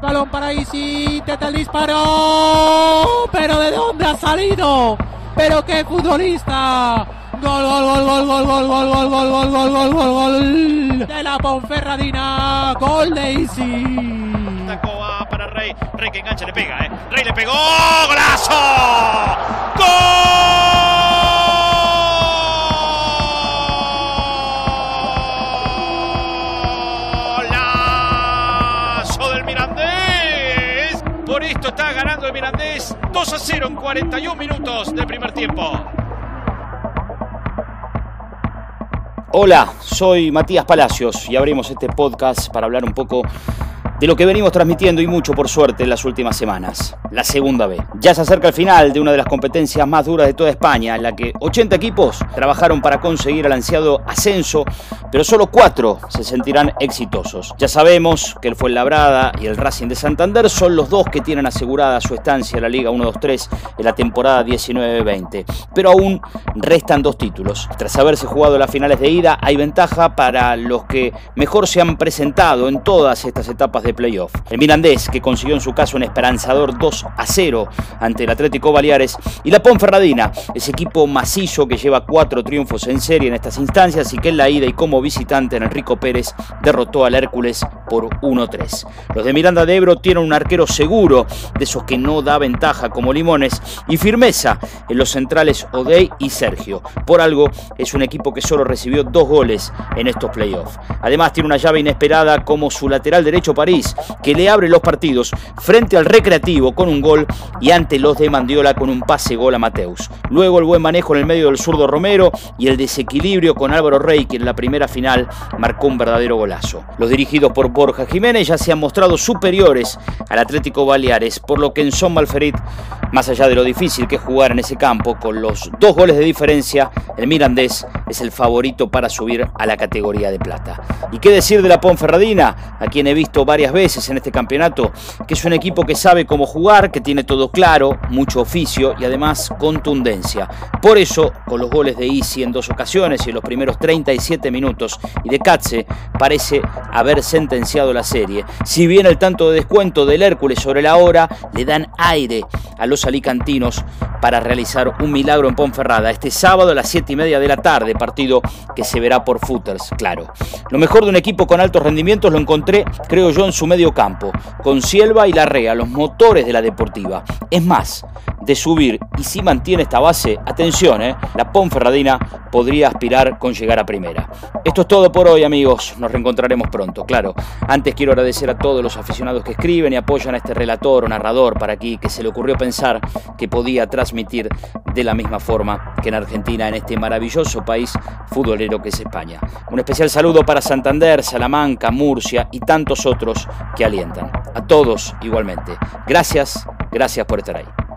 Balón para Isi, intenta el disparo. Pero ¿de dónde ha salido? Pero qué futbolista. Gol, gol, gol, gol, gol, gol, gol, gol, gol, gol, gol, gol, gol, gol. De la Ponferradina. Gol de Isi. Tacó para Rey. Rey que engancha, le pega, ¿eh? Rey le pegó. ¡Golazo! ¡Golazo Por esto está ganando el Mirandés 2 a 0 en 41 minutos del primer tiempo. Hola, soy Matías Palacios y abrimos este podcast para hablar un poco de lo que venimos transmitiendo y mucho por suerte en las últimas semanas, la segunda B. Ya se acerca el final de una de las competencias más duras de toda España, en la que 80 equipos trabajaron para conseguir el ansiado ascenso, pero solo 4 se sentirán exitosos. Ya sabemos que el Fuenlabrada y el Racing de Santander son los dos que tienen asegurada su estancia en la Liga 1-2-3 en la temporada 19-20, pero aún restan dos títulos. Tras haberse jugado las finales de ida, hay ventaja para los que mejor se han presentado en todas estas etapas de playoff. El Mirandés, que consiguió en su caso un esperanzador 2 a 0 ante el Atlético Baleares, y la Ponferradina, ese equipo macizo que lleva cuatro triunfos en serie en estas instancias y que en la ida y como visitante en Enrico Pérez derrotó al Hércules por 1-3. Los de Miranda de Ebro tienen un arquero seguro, de esos que no da ventaja como Limones, y firmeza en los centrales Odey y Sergio. Por algo, es un equipo que solo recibió dos goles en estos playoffs. Además, tiene una llave inesperada como su lateral derecho París que le abre los partidos frente al Recreativo con un gol y ante los de Mandiola con un pase gol a Mateus. Luego el buen manejo en el medio del zurdo Romero y el desequilibrio con Álvaro Rey, que en la primera final marcó un verdadero golazo. Los dirigidos por Borja Jiménez ya se han mostrado superiores al Atlético Baleares, por lo que en Son Malferit, más allá de lo difícil que es jugar en ese campo, con los dos goles de diferencia, el Mirandés es el favorito para subir a la categoría de plata. ¿Y qué decir de la Ponferradina? A quien he visto varias veces en este campeonato, que es un equipo que sabe cómo jugar, que tiene todo claro, mucho oficio y además contundencia. Por eso, con los goles de Isi en dos ocasiones y en los primeros 37 minutos y de Katze, parece haber sentenciado la serie. Si bien el tanto de descuento del Hércules sobre la hora le dan aire a los alicantinos para realizar un milagro en Ponferrada este sábado a las 7 y media de la tarde, partido que se verá por footers, claro. Lo mejor de un equipo con altos rendimientos lo encontré, creo yo, en su medio campo, con Sielva y Larrea, los motores de la deportiva. Es más, de subir y si mantiene esta base, atención, eh, la Ponferradina podría aspirar con llegar a primera. Esto es todo por hoy amigos, nos reencontraremos pronto, claro. Antes quiero agradecer a todos los aficionados que escriben y apoyan a este relator o narrador para aquí que se le ocurrió pensar que podía transmitir de la misma forma que en Argentina, en este maravilloso país futbolero que es España. Un especial saludo para Santander, Salamanca, Murcia y tantos otros que alientan. A todos igualmente. Gracias, gracias por estar ahí.